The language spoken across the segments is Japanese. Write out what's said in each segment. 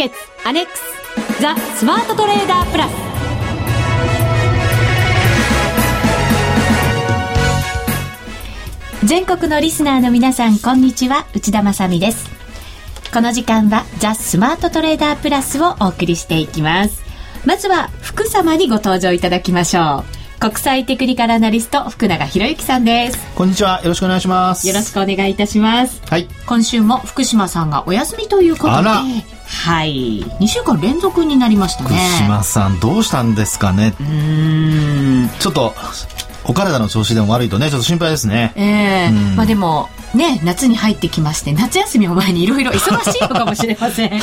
ケッツアネックスザ・スマートトレーダープラス。全国のリスナーの皆さんこんにちは。内田まさです。この時間はザ・スマートトレーダープラスをお送りしていきます。まずは福様にご登場いただきましょう。国際テクニカルアナリスト福永博之さんです。こんにちは。よろしくお願いします。よろしくお願いいたします。はい。今週も福島さんがお休みということではい。2週間連続になりましたね。福島さんどうしたんですかね。うん。ちょっとお体の調子でも悪いとねちょっと心配ですね。ええ。ー、まあでもね夏に入ってきまして夏休みを前にいろいろ忙しいのかもしれません。ね。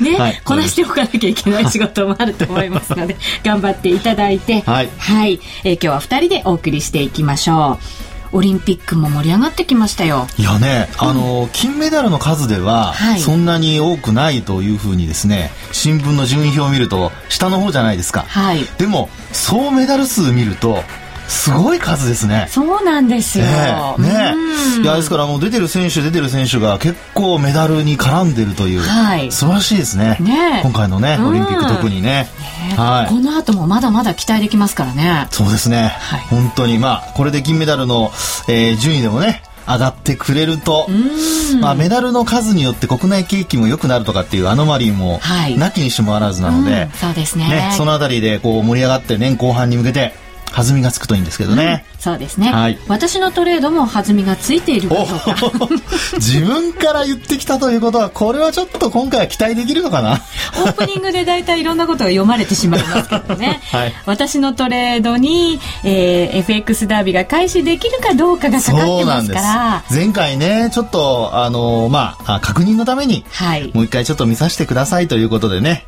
ね、はい、こなしておかなきゃいけない仕事もあると思いますので頑張っていただいて。はい、はい、えー、今日は2人でお送りしていきましょうオリンピックも盛り上がってきましたよ。いやね、あの、うん、金メダルの数では、そんなに多くないというふうにですね、新聞の順位表を見ると、下の方じゃないですか。はい。でも、総メダル数見ると、すごい数ですね。そうなんですよ。ねねいやですからもう出てる選手出てる選手が結構メダルに絡んでるという、はい、素晴らしいですね。ね今回のねオリンピック特にね。ねはい。この後もまだまだ期待できますからね。そうですね。はい、本当にまあこれで銀メダルの、えー、順位でもね。上がってくれると、まあ、メダルの数によって国内景気も良くなるとかっていうアノマリーもなきにしもあらずなので、はいうん、そうですね、ね、そのあたりでこう盛り上がって年後半に向けて弾みがつくといいんですけどね、うん、そうですね、はい、私のトレードも弾みがついているかどうか。自分から言ってきたということはこれはちょっと今回は期待できるのかな？オープニングで大体いろんなことが読まれてしまいますけどね、はい、私のトレードに、えー、FX ダービーが開始できるかどうかがかかってますから。前回ねちょっとあのまあ確認のために、はい、もう一回ちょっと見させてくださいということでね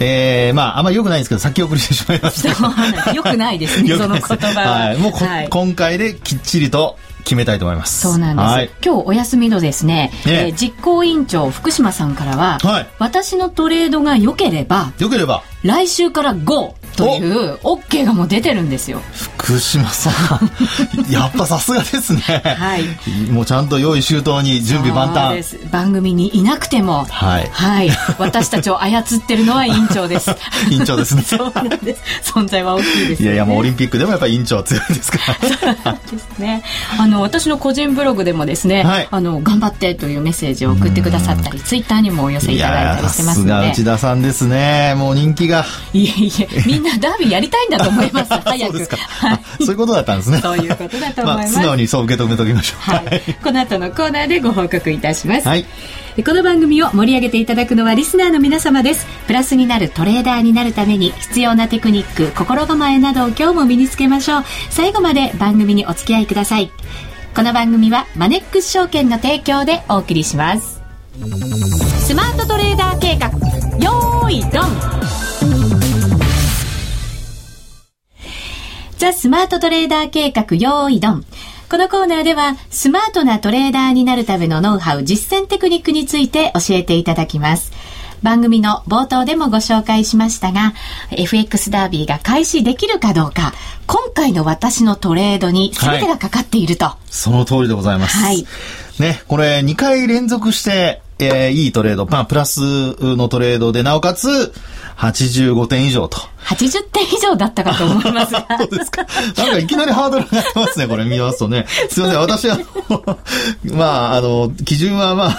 えー、まああんまりよくないんですけど先送りしてしまいました。よくないですね その言葉は、はい、もう、はい、今回できっちりと決めたいと思います。そうなんです、はい、今日お休みのですね、ね。えー、実行委員長福島さんからは、はい、私のトレードが良ければ良ければ。来週から GO という OK がもう出てるんですよ。福島さん。やっぱさすがですね。はい。もうちゃんと用意周到に準備万端。番組にいなくても。はい、はい、私たちを操ってるのは委員長です。委員長ですね。そうなんです。存在は大きいです、ね、いやいやもうオリンピックでもやっぱり委員長は強いですから。そうですね。あの私の個人ブログでもですね、はい、あの頑張ってというメッセージを送ってくださったりツイッターにもお寄せいただいたりしてますので。内田さんですね。もう人気が。いえいえ。みんなダービーやりたいんだと思います。早く。そうはい、そういうことだったんですね。そういうことだと思います、まあ、素直にそう受け止めときましょう、はい、この後のコーナーでご報告いたします、はい、この番組を盛り上げていただくのはリスナーの皆様です。プラスになるトレーダーになるために必要なテクニック心構えなどを今日も身につけましょう。最後まで番組にお付き合いください。この番組はマネックス証券の提供でお送りします。スマートトレーダー計画。よーいドンザ・スマートトレーダー計画用意ドン。このコーナーでは、スマートなトレーダーになるためのノウハウ、実践テクニックについて教えていただきます。番組の冒頭でもご紹介しましたが、FX ダービーが開始できるかどうか、今回の私のトレードに全てがかかっていると。はい、その通りでございます。はい。ね、これ2回連続して、えー、いいトレード、まあ、プラスのトレードで、なおかつ、85点以上と。80点以上だったかと思いますが。そうですか。なんかいきなりハードルが上がってますね、これ見ますとね。すいません、私は、まあ、あの、基準はま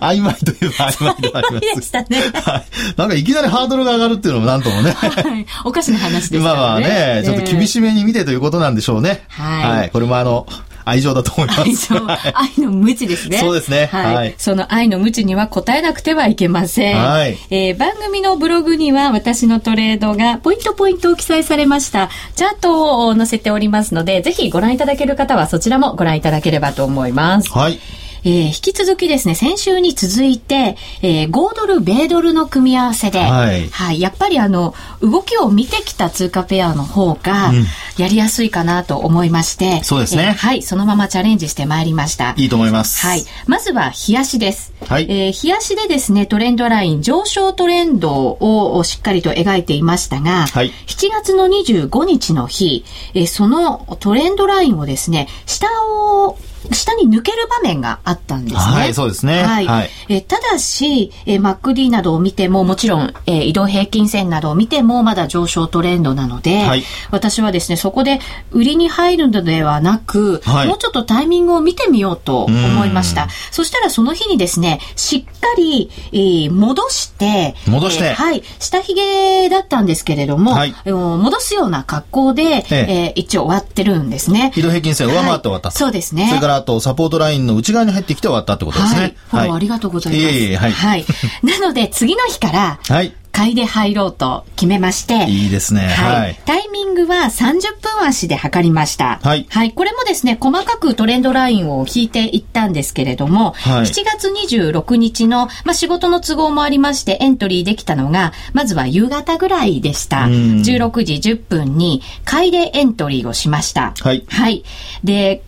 あ、曖昧といえば曖昧であります。でしたね。はい。なんかいきなりハードルが上がるっていうのもなんともね。はい。おかしな話ですね。まあまあね、ちょっと厳しめに見てということなんでしょうね。はい。はい。これもあの、愛情だと思います。愛情、愛の無知ですね。そうですね。はい。はい、その愛の無知には答えなくてはいけません。はい。えー、番組のブログには私のトレードがポイントポイントを記載されました。チャートを載せておりますので、ぜひご覧いただける方はそちらもご覧いただければと思います。はい。えー、引き続きですね、先週に続いて、えー、5ドル、米ドルの組み合わせで、はい、はい、やっぱりあの、動きを見てきた通貨ペアの方が、やりやすいかなと思いまして、うん、そうですね、えー、はい、そのままチャレンジしてまいりました。いいと思います。はい。まずは、冷やしです。はい。えー、冷やしでですね、トレンドライン、上昇トレンドをしっかりと描いていましたが、はい、7月の25日の日、えー、そのトレンドラインをですね、下を下下に抜ける場面があったんですね。はい、そうですね。はい。はい、えただし、えー、MacD などを見ても、もちろん、えー、移動平均線などを見ても、まだ上昇トレンドなので、はい、私はですね、そこで売りに入るのではなく、はい、もうちょっとタイミングを見てみようと思いました。そしたらその日にですね、しっかり、えー、戻して、戻して、えー、はい、下髭だったんですけれども、はい、戻すような格好で、えー、えー、一応終わってるんですね。移動平均線上回って終わった、はい、そうですね。それからあと、サポートラインの内側に入ってきて終わったってことですね。はい。ありがとうございます。いえいえはい。はい。なので、次の日から、はい。買いで入ろうと決めまして。いいですね。はい。タイミングは30分足で測りました。はい。はい。これもですね、細かくトレンドラインを引いていったんですけれども、はい、7月26日の、まあ、仕事の都合もありましてエントリーできたのが、まずは夕方ぐらいでした。16時10分に買いでエントリーをしました。はい。はい。で、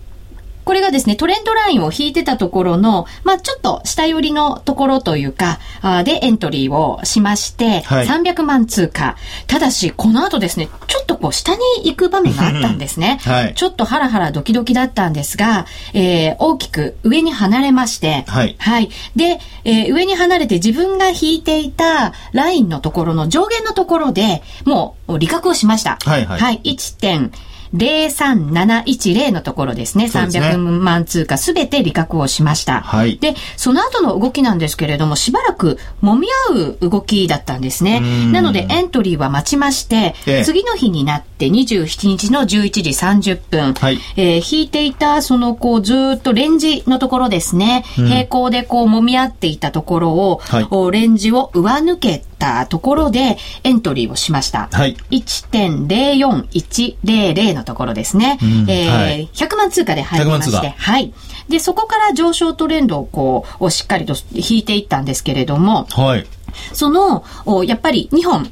これがですね、トレンドラインを引いてたところの、まあちょっと下寄りのところというか、あでエントリーをしまして、はい、300万通貨。ただし、この後ですね、ちょっとこう下に行く場面があったんですね。はい、ちょっとハラハラドキドキだったんですが、えー、大きく上に離れまして、はい。はい。で、えー、上に離れて自分が引いていたラインのところの上限のところで、もう利確をしました。はい、はい。はい。1. 03710のところですね。300万通貨すべて利確をしました。はい。で、その後の動きなんですけれども、しばらく揉み合う動きだったんですね。なので、エントリーは待ちまして、ええ、次の日になって27日の11時30分、はい、えー、引いていた、その、こう、ずっとレンジのところですね、うん、平行でこう揉み合っていたところを、はい、レンジを上抜けたところでエントリーをしました。はい。1.04100のところですね。うん、えーはい、100万通貨で入りまして、はい。で、そこから上昇トレンドをこう、をしっかりと引いていったんですけれども、はい。その、やっぱり2本、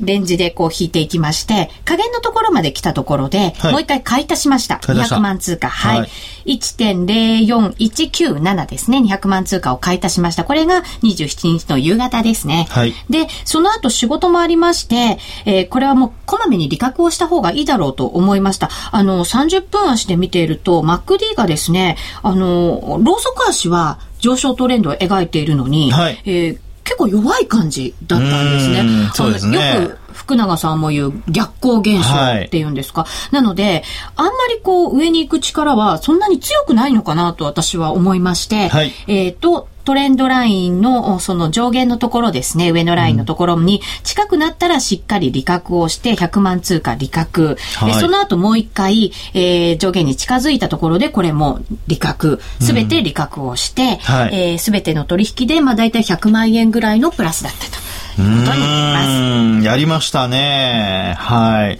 レンジでこう引いていきまして、加減のところまで来たところで、はい、もう一回買い足しました。200万通貨。はい。はい、1.04197ですね。200万通貨を買い足しました。これが27日の夕方ですね。はい。で、その後仕事もありまして、えー、これはもうこまめに利確をした方がいいだろうと思いました。あの、30分足で見ていると、MacD がですね、あの、ローソク足は上昇トレンドを描いているのに、はい、えー結構弱い感じだったんですね。そうですね。よく福永さんも言う逆光現象っていうんですか。はい、なので、あんまりこう上に行く力はそんなに強くないのかなと私は思いまして、はい、えっ、ー、と、トレンドラインのその上限のところですね、上のラインのところに近くなったらしっかり利確をして100万通貨利確。はい、その後もう一回、えー、上限に近づいたところでこれも利確。すべて利確をして、す、うん、べ、えー、ての取引でまあ大体100万円ぐらいのプラスだったと。ことになります。やりましたね。はい。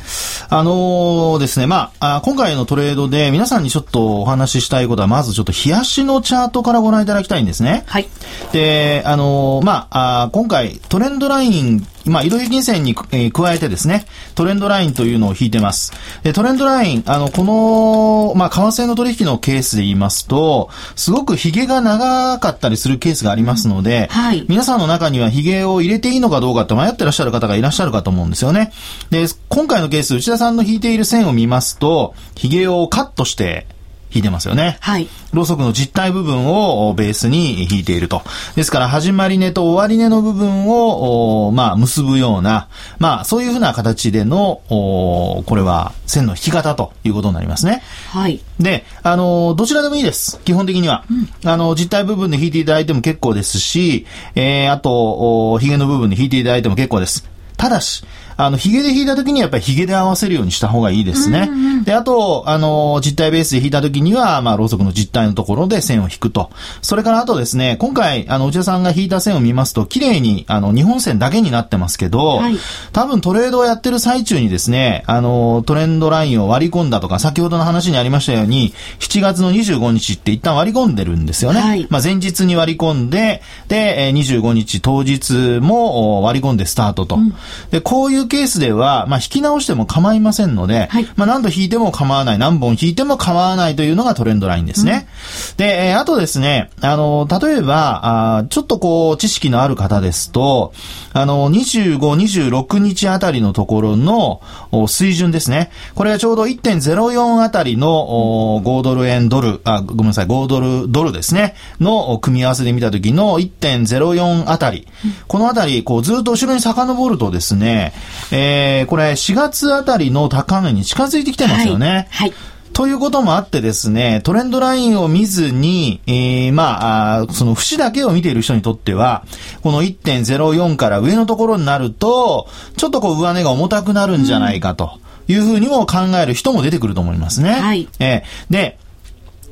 あのー、ですね、まあ今回のトレードで皆さんにちょっとお話ししたいことは、まずちょっと冷やしのチャートからご覧いただきたいんですね。はい。で、あのー、まあ今回トレンドライン今、移動平均線に、えー、加えてですね、トレンドラインというのを引いてます。で、トレンドライン、あの、この、まあ、為替の取引のケースで言いますと、すごく髭が長かったりするケースがありますので、うん、はい。皆さんの中には髭を入れていいのかどうかって迷ってらっしゃる方がいらっしゃるかと思うんですよね。で、今回のケース、内田さんの引いている線を見ますと、髭をカットして、引いてますよね。はい。ろうそくの実体部分をベースに引いていると。ですから、始まり値と終わり値の部分を、まあ、結ぶような、まあ、そういうふうな形での、これは線の引き方ということになりますね。はい。で、あの、どちらでもいいです。基本的には。うん、あの、実体部分で引いていただいても結構ですし、えー、あと、髭の部分で引いていただいても結構です。ただし、あの、髭で引いた時にはやっぱり髭で合わせるようにした方がいいですね。うんうん、で、あと、あの、実体ベースで引いた時には、まあ、ろうそくの実体のところで線を引くと。それからあとですね、今回、あの、内田さんが引いた線を見ますと、綺麗に、あの、日本線だけになってますけど、はい、多分トレードをやってる最中にですね、あの、トレンドラインを割り込んだとか、先ほどの話にありましたように、7月の25日って一旦割り込んでるんですよね。はい、まあ、前日に割り込んで、で、25日当日も割り込んでスタートと。うん、で、こういういうケースでは、まあ、引き直しても構いませんので、はい、まあ、何度引いても構わない、何本引いても構わないというのがトレンドラインですね。うん、で、えー、あとですね、あの、例えば、あちょっとこう、知識のある方ですと、あの、25、26日あたりのところの水準ですね。これはちょうど1.04あたりの5ドル円ドル、あ、ごめんなさい、5ドルドルですね、の組み合わせで見たときの1.04あたり。うん、このあたり、こう、ずっと後ろに遡るとですね、えー、これ4月あたりの高値に近づいてきてますよね。はい、はいということもあってですね、トレンドラインを見ずに、えー、まあ、その節だけを見ている人にとっては、この1.04から上のところになると、ちょっとこう上値が重たくなるんじゃないかというふうにも考える人も出てくると思いますね。はい。えー、で、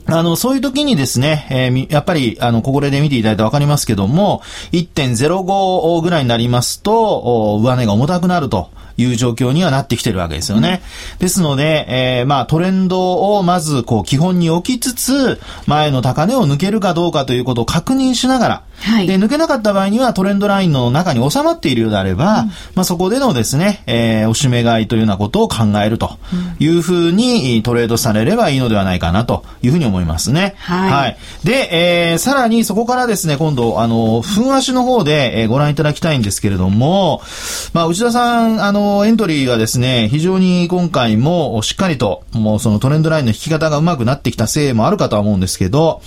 あの、そういう時にですね、えー、やっぱり、あの、ここで見ていただいてわかりますけども、1.05ぐらいになりますと、上値が重たくなると。いう状況にはなってきてるわけですよね。うん、ですので、えー、まあトレンドをまずこう基本に置きつつ、前の高値を抜けるかどうかということを確認しながら、はい、で、抜けなかった場合にはトレンドラインの中に収まっているようであれば、うん、まあそこでのですね、えー、おしめ買いというようなことを考えるというふうにトレードされればいいのではないかなというふうに思いますね。はい。はい、で、えー、さらにそこからですね、今度、あの、分足の方で、えー、ご覧いただきたいんですけれども、まあ内田さん、あの、エントリーがですね、非常に今回もしっかりと、もうそのトレンドラインの引き方が上手くなってきたせいもあるかとは思うんですけど、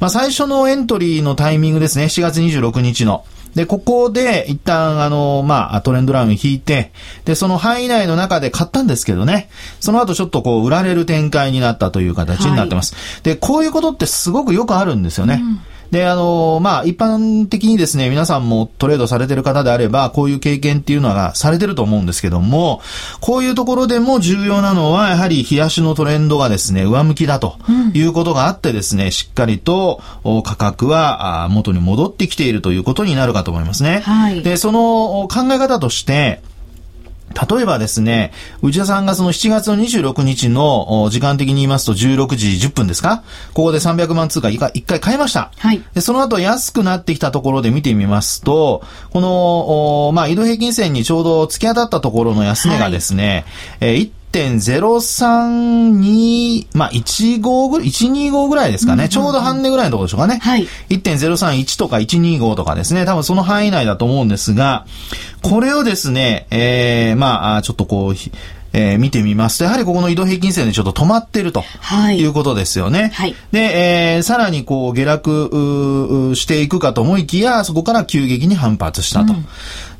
まあ最初のエントリーのタイミングですね、7月26日の。で、ここで一旦、あの、まあ、トレンドライン引いて、で、その範囲内の中で買ったんですけどね、その後ちょっとこう、売られる展開になったという形になってます。はい、で、こういうことってすごくよくあるんですよね。うんで、あの、まあ、一般的にですね、皆さんもトレードされてる方であれば、こういう経験っていうのがされてると思うんですけども、こういうところでも重要なのは、やはり冷やしのトレンドがですね、上向きだということがあってですね、うん、しっかりと価格は元に戻ってきているということになるかと思いますね。はい、で、その考え方として、例えばですね、内田さんがその7月の26日の時間的に言いますと16時10分ですか？ここで300万通貨一回買いました。はい。で、その後安くなってきたところで見てみますと、この、まあ、移動平均線にちょうど突き当たったところの安値がですね、はい、えー1.032、まあ、15ぐらい、125ぐらいですかね。うんうんうん、ちょうど半値ぐらいのところでしょうかね。はい。1.031とか125とかですね。多分その範囲内だと思うんですが、これをですね、えー、まあ、ちょっとこう、えー、見てみますと、やはりここの移動平均線でちょっと止まってると、はい、いうことですよね。はい、で、えー、さらにこう下落していくかと思いきや、そこから急激に反発したと。うん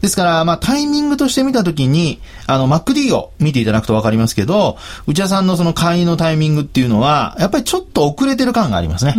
ですから、まあ、タイミングとして見たときに、あの、MacD を見ていただくとわかりますけど、内田さんのその買いのタイミングっていうのは、やっぱりちょっと遅れてる感がありますね。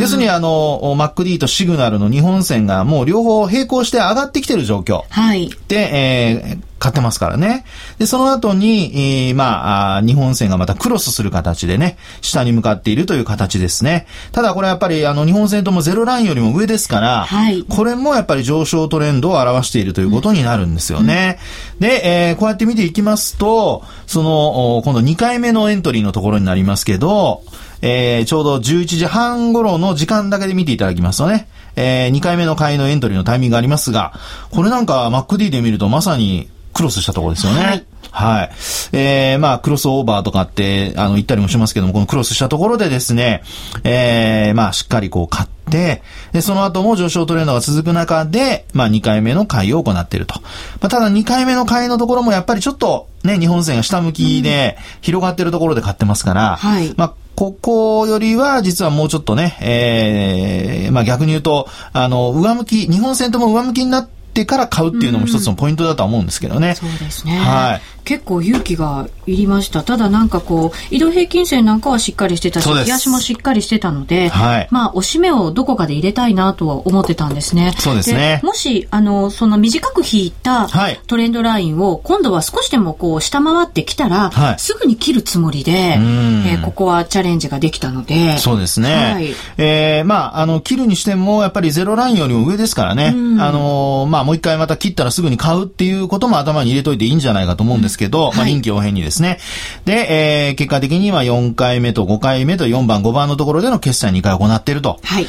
要するに、あの、MacD とシグナルの日本線がもう両方並行して上がってきてる状況。はい。で、えー、買ってますからね。で、その後に、えー、まあ日本線がまたクロスする形でね、下に向かっているという形ですね。ただこれやっぱり、あの、日本線ともゼロラインよりも上ですから、はい、これもやっぱり上昇トレンドを表しているということになるんですよね。うん、で、えー、こうやって見ていきますと、その、今度2回目のエントリーのところになりますけど、えー、ちょうど11時半頃の時間だけで見ていただきますとね、えー、2回目の買いのエントリーのタイミングがありますが、これなんか MacD で見るとまさにクロスしたところですよね。はい。はい。えー、まあ、クロスオーバーとかって、あの、言ったりもしますけども、このクロスしたところでですね、えー、まあ、しっかりこう買って、で、その後も上昇トレンドが続く中で、まあ、2回目の買いを行っていると。まあ、ただ2回目の買いのところもやっぱりちょっと、ね、日本線が下向きで広がってるところで買ってますから、はい。まあ、ここよりは実はもうちょっとね、ええー、まあ逆に言うと、あの、上向き、日本線とも上向きになってから買うっていうのも一つのポイントだとは思うんですけどね。そうですね。はい。結構勇気がいりました。ただなんかこう、移動平均線なんかはしっかりしてたし、冷やしもしっかりしてたので、はい、まあ、押し目をどこかで入れたいなとは思ってたんですね。そうですね。もし、あの、その短く引いたトレンドラインを、今度は少しでもこう、下回ってきたら、はい、すぐに切るつもりで、えー、ここはチャレンジができたので。そうですね。はい、えー、まあ、あの、切るにしても、やっぱりゼロラインよりも上ですからね。あの、まあ、もう一回また切ったらすぐに買うっていうことも頭に入れといていいんじゃないかと思うんですですけど、まあ、臨機応変にですね。で、えー、結果的には4回目と5回目と4番、5番のところでの決済2回行っていると。はい。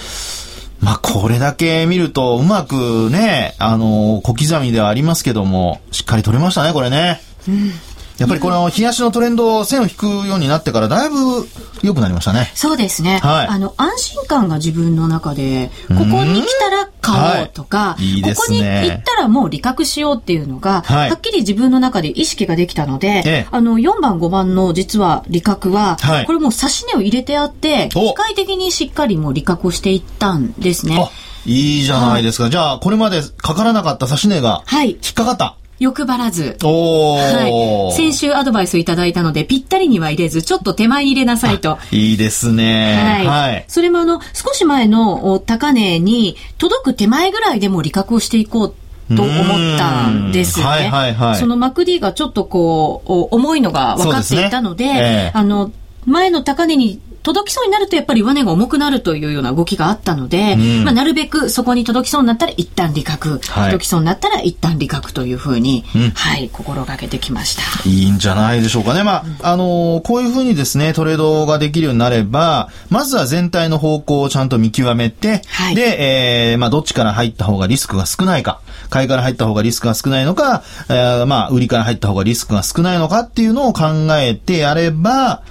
まあ、これだけ見ると、うまくね、あの、小刻みではありますけども、しっかり取れましたね、これね。うん。やっぱりこの冷やしのトレンド線を引くようになってからだいぶ良くなりましたね。そうですね。はい。あの、安心感が自分の中で、ここに来たら買おうとか、はい、いいね、ここに行ったらもう利確しようっていうのが、はい、はっきり自分の中で意識ができたので、ええ、あの、4番5番の実は利確は、はい、これもう指し値を入れてあって、機械的にしっかりもう利確をしていったんですね。いいじゃないですか。はい、じゃあ、これまでかからなかった指し値が、引っかかった。欲張らず。はい。先週アドバイスいただいたので、ぴったりには入れず、ちょっと手前に入れなさいと。いいですね。はい。はい、それもあの、少し前の高値に届く手前ぐらいでも利確をしていこうと思ったんですよね。はいはいはい。そのマクディがちょっとこう、重いのが分かっていたので、でねえー、あの、前の高値に届きそうになるとやっぱり上値が重くなるというような動きがあったので、うん、まあ、なるべくそこに届きそうになったら一旦利確、はい、届きそうになったら一旦利確というふうに、うん、はい、心がけてきました。いいんじゃないでしょうかね。まあ、うん、あのー、こういうふうにですね、トレードができるようになれば、まずは全体の方向をちゃんと見極めて、はい、で、えー、まあ、どっちから入った方がリスクが少ないか、買いから入った方がリスクが少ないのか、えー、まあ、売りから入った方がリスクが少ないのかっていうのを考えてやれば、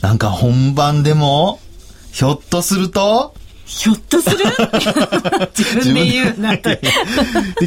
なんか本番でも、ひょっとすると、ひょっとする？自分で言うなって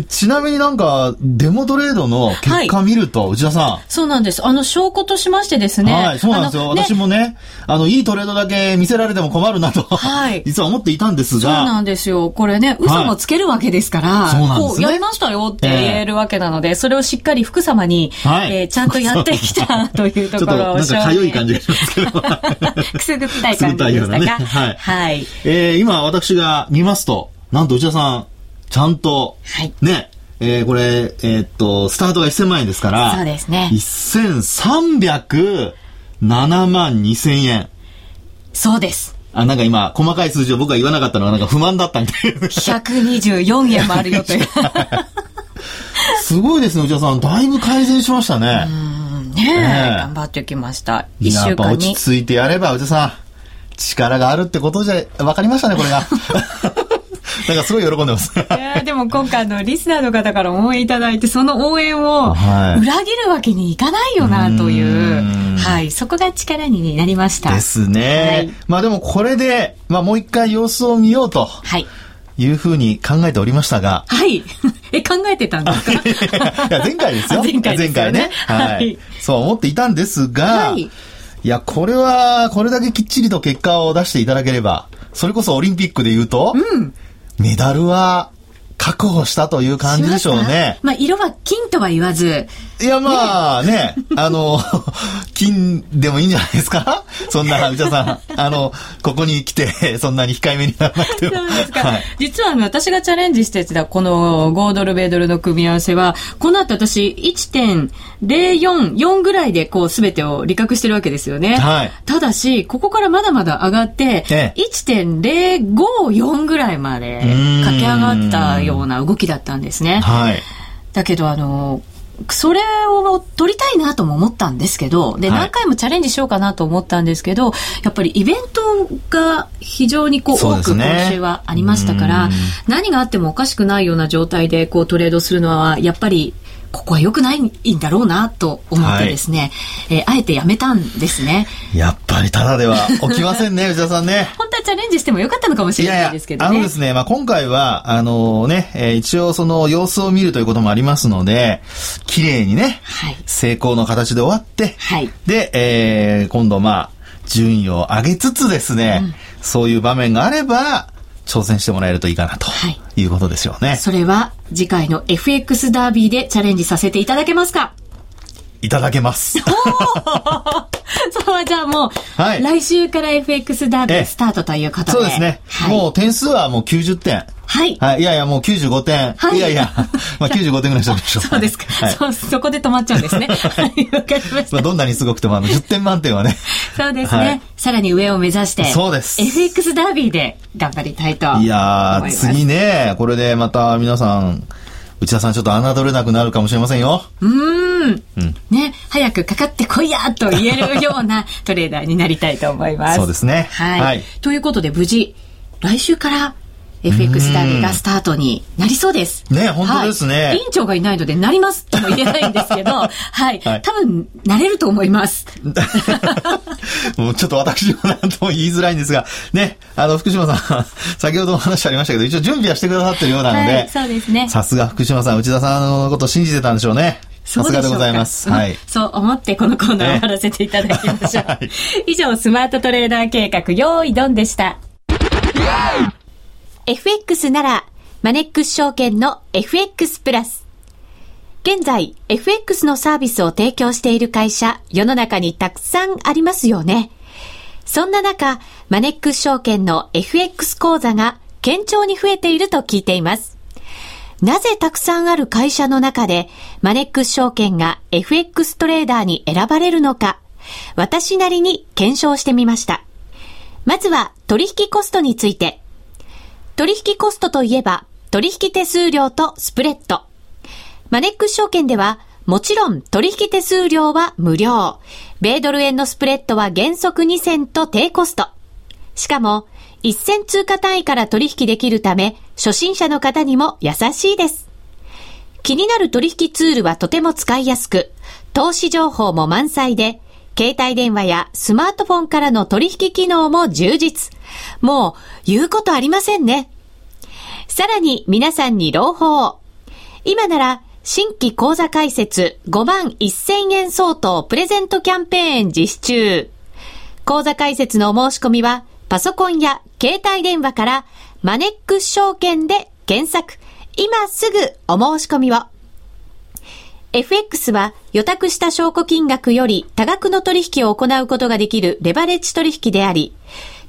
ちなみになんか、デモトレードの結果見ると、はい、内田さん。そうなんです。あの、証拠としましてですね。はい、そうなんですよ。ね、私もね、あの、いいトレードだけ見せられても困るなと、はい、実は思っていたんですが。そうなんですよ。これね、嘘もつけるわけですから、はい、そうなんですね。こう、やりましたよって言えるわけなので、えー、それをしっかり福様に、はい、えー、ちゃんとやってきたというところを。ちょっと、なんかかゆい感じがしますけど。くすぐったい感じでしたか？ね、はい。はい。えー、今、私が見ますと、なんと内田さん、ちゃんと、はい、ね、えー、これ、えー、っと、スタートが1000万円ですから、そうですね。1307万2000円。そうです。あ、なんか今、細かい数字を僕が言わなかったのがなんか不満だったみたいな。124円もあるよという。すごいですね、内田さん。だいぶ改善しましたね。ねえ、ね頑張ってきました。一週間に。やっぱ落ち着いてやれば、内田さん。力があるってことじゃ、分かりましたね、これが。なんかすごい喜んでます。いやでも今回のリスナーの方から応援いただいて、その応援を裏切るわけにいかないよなという、はい、そこが力になりました。ですね。はい、まあでもこれで、まあもう一回様子を見ようと。はい。いうふうに考えておりましたが。はい。え、考えてたんですか？いや、前回ですよ。前回、ね、前回ね。はい。そう思っていたんですが、はい、いや、これは、これだけきっちりと結果を出していただければ、それこそオリンピックで言うと、うん、メダルは確保したという感じでしょうね。まあ、色は金とは言わず。いや、まあね、ねあの、金でもいいんじゃないですか？そんな、内田さん。あの、ここに来て、そんなに控えめにならなくても。そうですか。はい、実は、私がチャレンジしてた、この5ドル、米ドルの組み合わせは、この後私、1.044ぐらいで、こう、すべてを利確してるわけですよね。はい。ただし、ここからまだまだ上がって、ええ、1.054ぐらいまで駆け上がったよような動きだったんですね。はい。だけど、あの、それを取りたいなとも思ったんですけど、で、何回もチャレンジしようかなと思ったんですけど、やっぱりイベントが非常にこう、多く今週はありましたから、何があってもおかしくないような状態でこうトレードするのは、やっぱりここは良くないんだろうなと思ってですね、はい、えー、あえてやめたんですね。やっぱりただでは 起きませんね、内田さんね。本当はチャレンジしてもよかったのかもしれないですけどね。いやいやあのですね、まあ、今回は、あのね、えー、一応その様子を見るということもありますので、綺麗にね、はい、成功の形で終わって、はい、で、えー、今度まあ、順位を上げつつですね、うん、そういう場面があれば、挑戦してもらえるといいかなということですよね。はい、それは次回の FX ダービーでチャレンジさせていただけますか？いただけます。そう、じゃあもう、はい、来週から FX ダービースタートということで。そうですね。はい、もう点数はもう90点。はい。はい。いやいや、もう95点。はい。いやいや、まあ95点ぐらいしておきましょう。そうですか。はい、そ、そこで止まっちゃうんですね。はい、わかりました。まあどんなにすごくても、あの、10点満点はね。そうですね。はい、さらに上を目指して。そうです。FX ダービーで頑張りたいといやー、次ね、これでまた皆さん、内田さんちょっと侮れなくなるかもしれませんよ。うん。うん。ね、早くかかってこいやと言えるようなトレーダーになりたいと思います。そうですね。はい。はい、ということで無事、来週から FX ダがスタートになりそうです。ね、本当ですね、はい、委員長がいないので、なりますとも言えないんですけど、はい、はい、多分、なれると思います。もうちょっと私も何とも言いづらいんですが、ね、あの、福島さん、先ほども話ありましたけど、一応準備はしてくださってるようなので、はい、そうですね。さすが福島さん、内田さんのことを信じてたんでしょうね。さすがでございます。はい。そう思ってこのコーナーを終わらせていただきましょう。はい、以上、スマートトレーダー計画、用意ドンでした。FX なら、マネックス証券の FX プラス。現在、FX のサービスを提供している会社、世の中にたくさんありますよね。そんな中、マネックス証券の FX 講座が堅調に増えていると聞いています。なぜたくさんある会社の中で、マネックス証券が FX トレーダーに選ばれるのか、私なりに検証してみました。まずは取引コストについて。取引コストといえば、取引手数料とスプレッド。マネックス証券では、もちろん取引手数料は無料。米ドル円のスプレッドは原則2銭と低コスト。しかも、一銭通貨単位から取引できるため、初心者の方にも優しいです。気になる取引ツールはとても使いやすく、投資情報も満載で、携帯電話やスマートフォンからの取引機能も充実。もう、言うことありませんね。さらに皆さんに朗報。今なら、新規講座開設5万1000円相当プレゼントキャンペーン実施中。講座開設のお申し込みは、パソコンや携帯電話からマネックス証券で検索。今すぐお申し込みを。FX は予託した証拠金額より多額の取引を行うことができるレバレッジ取引であり、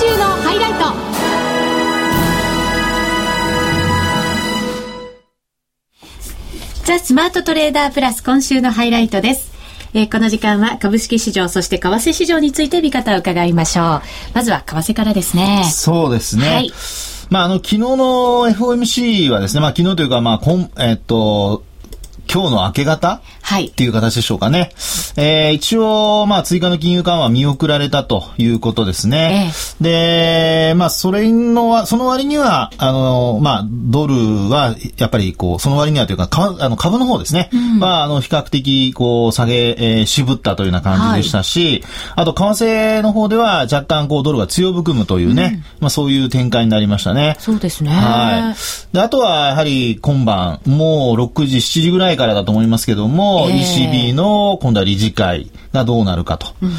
今週のハイライト。ザ・スマートトレーダープラス今週のハイライトです。えー、この時間は株式市場、そして為替市場について見方を伺いましょう。まずは為替からですね。そうですね。はい。まあ、あの、昨日の FOMC はですね、まあ、昨日というか、まあ、こん、えっと、今日の明け方はい。っていう形でしょうかね。えー、一応、まあ、追加の金融緩和見送られたということですね。ええ、で、まあ、それの、その割には、あの、まあ、ドルは、やっぱり、こう、その割にはというか、かあの株の方ですね。うん、まあ、あの、比較的、こう、下げ、えー、渋ったというような感じでしたし、はい、あと、為替の方では、若干、こう、ドルが強含むというね、うん、まあ、そういう展開になりましたね。そうですね。はい。で、あとは、やはり、今晩、もう、6時、7時ぐらいからだと思いますけども、えー、ECB の今度は理事会がどうなるかと。うん、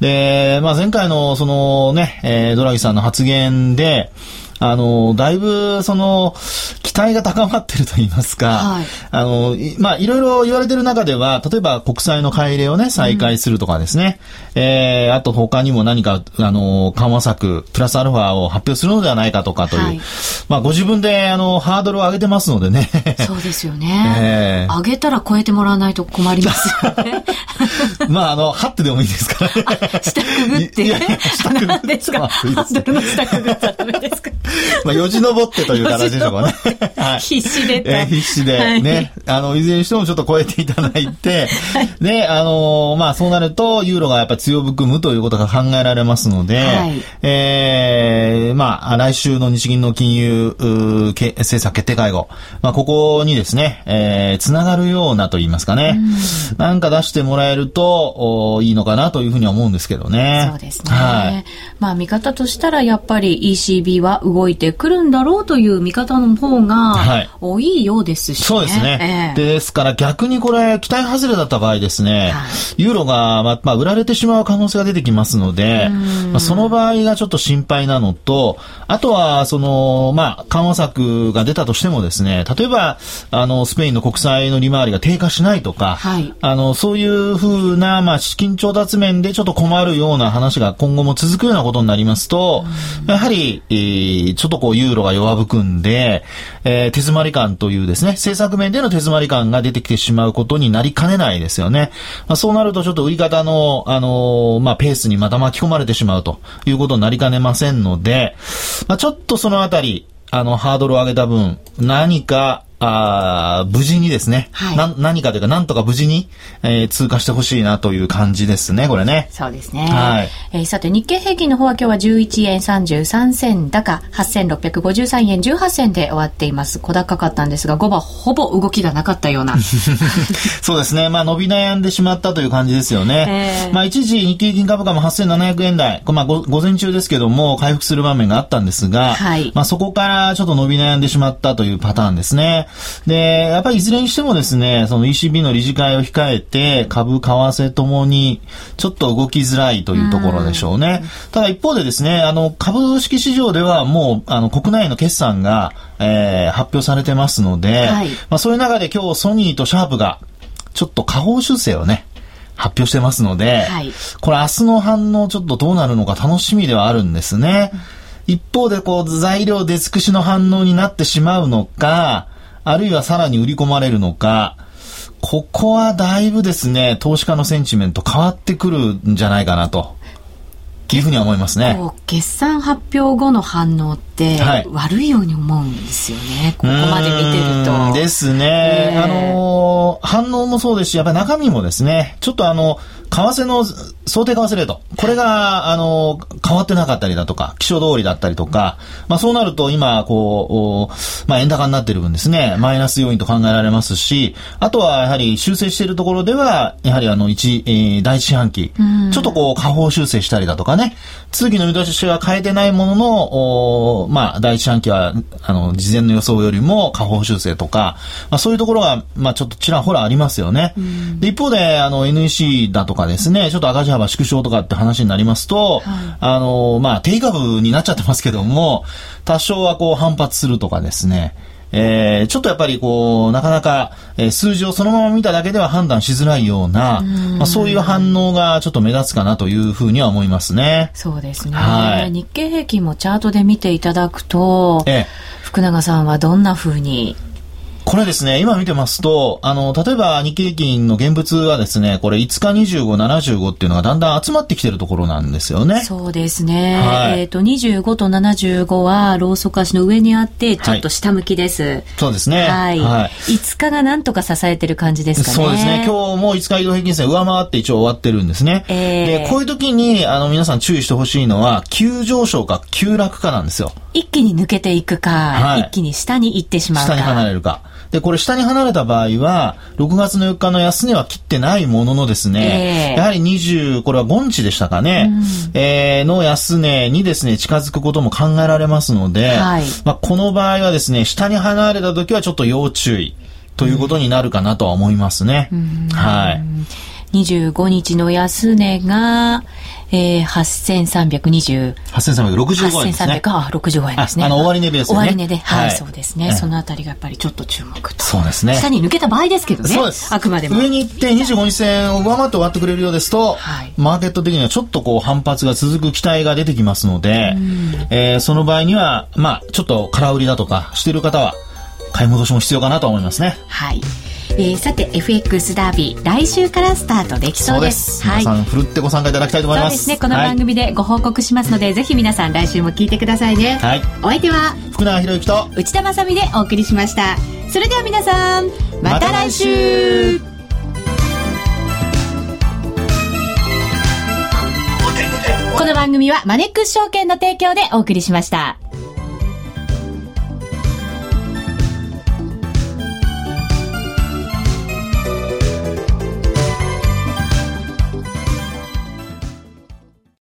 で、まあ、前回のそのね、えー、ドラギさんの発言で、あの、だいぶ、その、期待が高まってると言いますか、はい、あの、まあ、いろいろ言われてる中では、例えば国債の買い入れをね、再開するとかですね、うん、えー、あと他にも何か、あの、緩和策、プラスアルファを発表するのではないかとかという、はい、まあ、ご自分で、あの、ハードルを上げてますのでね。そうですよね。えー、上げたら超えてもらわないと困りますよね。まあ、あの、はってでもいいですからね。下くぐって。いやいや下くぐって。ですか、ハードルの下くぐったらダメですか？まあ、よじ登ってという形でしょうかね。はい、必死で。えー、必死で、ね、はい、あの、いずれにしてもちょっと超えていただいて、はい、で、あのー、まあ、そうなると、ユーロがやっぱ強含むということが考えられますので、はい、えー、まあ、来週の日銀の金融政策決定会合、まあ、ここにですね、えー、つながるようなと言いますかね、んなんか出してもらえると、おいいのかなというふうには思うんですけどね。そうですね。はい。まあ、見方としたら、やっぱり ECB は動動いてくるんだろうという見方の方が多いようですし、ね。はい、そうですね、えー、ですから逆にこれ、期待外れだった場合ですね、はい、ユーロが、まあ、まあ、売られてしまう可能性が出てきますので、まあ、その場合がちょっと心配なのと、あとは、その、まあ、緩和策が出たとしてもですね、例えば、あの、スペインの国債の利回りが低下しないとか、はい、あの、そういうふうな、まあ、資金調達面でちょっと困るような話が今後も続くようなことになりますと、やはり、えー、ちょっとこう、ユーロが弱含んで、えー、手詰まり感というですね、政策面での手詰まり感が出てきてしまうことになりかねないですよね。まあ、そうなるとちょっと売り方の、あのー、まあ、ペースにまた巻き込まれてしまうということになりかねませんので、まあ、ちょっとそのあたり、あの、ハードルを上げた分、何か、あ無事にですね、はい、な何かというか、なんとか無事に、えー、通過してほしいなという感じですね、これね。そうですね。はい。えー、さて、日経平均の方は今日は11円33銭高、8653円18銭で終わっています。小高かったんですが、5番ほぼ動きがなかったような。そうですね。まあ、伸び悩んでしまったという感じですよね。えー、まあ、一時、日経平均株価も8700円台、まあ、午前中ですけども、回復する場面があったんですが、はい。まあ、そこからちょっと伸び悩んでしまったというパターンですね。で、やっぱりいずれにしてもですね、その ECB の理事会を控えて、株、為替ともに、ちょっと動きづらいというところでしょうね。うただ一方でですね、あの、株式市場ではもう、あの、国内の決算が、えー、発表されてますので、はい、まあそういう中で今日ソニーとシャープが、ちょっと下方修正をね、発表してますので、はい、これ明日の反応ちょっとどうなるのか楽しみではあるんですね。一方でこう材料出尽くしの反応になってしまうのか、あるいはさらに売り込まれるのか、ここはだいぶですね、投資家のセンチメント変わってくるんじゃないかなと。いうふうには思いますね。決算発表後の反応って、悪いように思うんですよね。ここまで見てると。ですね。えー、あのー、反応もそうですし、やっぱり中身もですね、ちょっとあの、為替の想定為替レート、これが、あの、変わってなかったりだとか、気象通りだったりとか、まあそうなると今、こう、まあ円高になってる分ですね、マイナス要因と考えられますし、あとはやはり修正しているところでは、やはりあの、一、えー、第一四半期、ちょっとこう、下方修正したりだとかね、通期の見通しは変えてないものの、おまあ第一四半期は、あの、事前の予想よりも下方修正とか、まあそういうところが、まあちょっとちらほらありますよね。で一方で、あの、NEC だとかですね、ちょっと赤字幅縮小とかって話になりますと、はい、あの、まあ、定価部になっちゃってますけども、多少はこう反発するとかですね、えー、ちょっとやっぱりこう、なかなか、えー、数字をそのまま見ただけでは判断しづらいような、まあ、そういう反応がちょっと目立つかなというふうには思いますね。そうですね。はい、日経平均もチャートで見ていただくと、ええ、福永さんはどんなふうにこれですね、今見てますと、あの、例えば日経平均の現物はですね、これ5日25、75っていうのがだんだん集まってきてるところなんですよね。そうですね。はい、えっ、ー、と、25と75はローソク足の上にあって、ちょっと下向きです。はい、そうですね。はい。はい、5日がなんとか支えてる感じですかね。そうですね。今日も5日移動平均線上回って一応終わってるんですね。えー、で、こういう時に、あの、皆さん注意してほしいのは、急上昇か急落かなんですよ。一気に抜けていくか、はい、一気に下に行ってしまうか。下に離れるか。で、これ下に離れた場合は、6月の4日の安値は切ってないもののですね、えー、やはり20、これは5日でしたかね、うん、えー、の安値にですね、近づくことも考えられますので、はい、まあ、この場合はですね、下に離れた時はちょっと要注意ということになるかなとは思いますね。うん、はい。25日の安値が、えー、8320。8365円ですね。8365円ですね。あの、終値ベースね。終値で、はい、そうですね。そのあたりがやっぱりちょっと注目と。そうですね。下に抜けた場合ですけどね。そうです。あくまでも。上に行って25日線を上回って終わってくれるようですと、はい、マーケット的にはちょっとこう反発が続く期待が出てきますので、えー、その場合には、まあ、ちょっと空売りだとかしてる方は、買い戻しも必要かなと思いますね。はい。えー、さて FX ダービー来週からスタートできそうです。はい、皆さんふるってご参加いただきたいと思います。そうですね。この番組でご報告しますので、はい、ぜひ皆さん来週も聞いてくださいね。はい。お相手は福永博之と内田まさでお送りしました。それでは皆さんまた来週。この番組はマネックス証券の提供でお送りしました。